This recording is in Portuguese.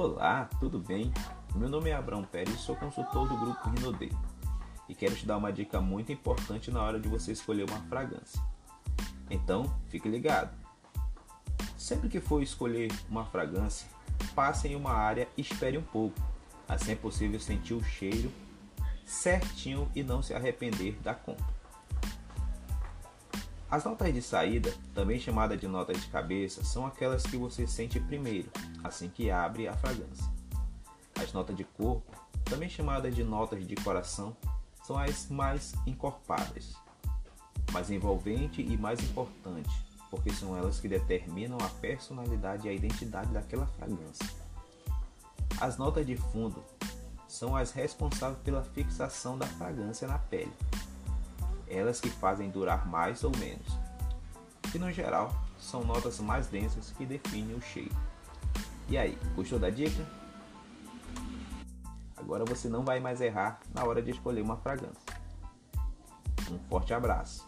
Olá, tudo bem? Meu nome é Abraão Pérez e sou consultor do grupo Rinodê. E quero te dar uma dica muito importante na hora de você escolher uma fragrância. Então, fique ligado. Sempre que for escolher uma fragrância, passe em uma área e espere um pouco. Assim é possível sentir o cheiro certinho e não se arrepender da compra. As notas de saída, também chamadas de notas de cabeça, são aquelas que você sente primeiro, assim que abre a fragrância. As notas de corpo, também chamadas de notas de coração, são as mais encorpadas, mais envolvente e mais importante, porque são elas que determinam a personalidade e a identidade daquela fragrância. As notas de fundo são as responsáveis pela fixação da fragrância na pele elas que fazem durar mais ou menos. E no geral, são notas mais densas que definem o cheiro. E aí, gostou da dica? Agora você não vai mais errar na hora de escolher uma fragrância. Um forte abraço!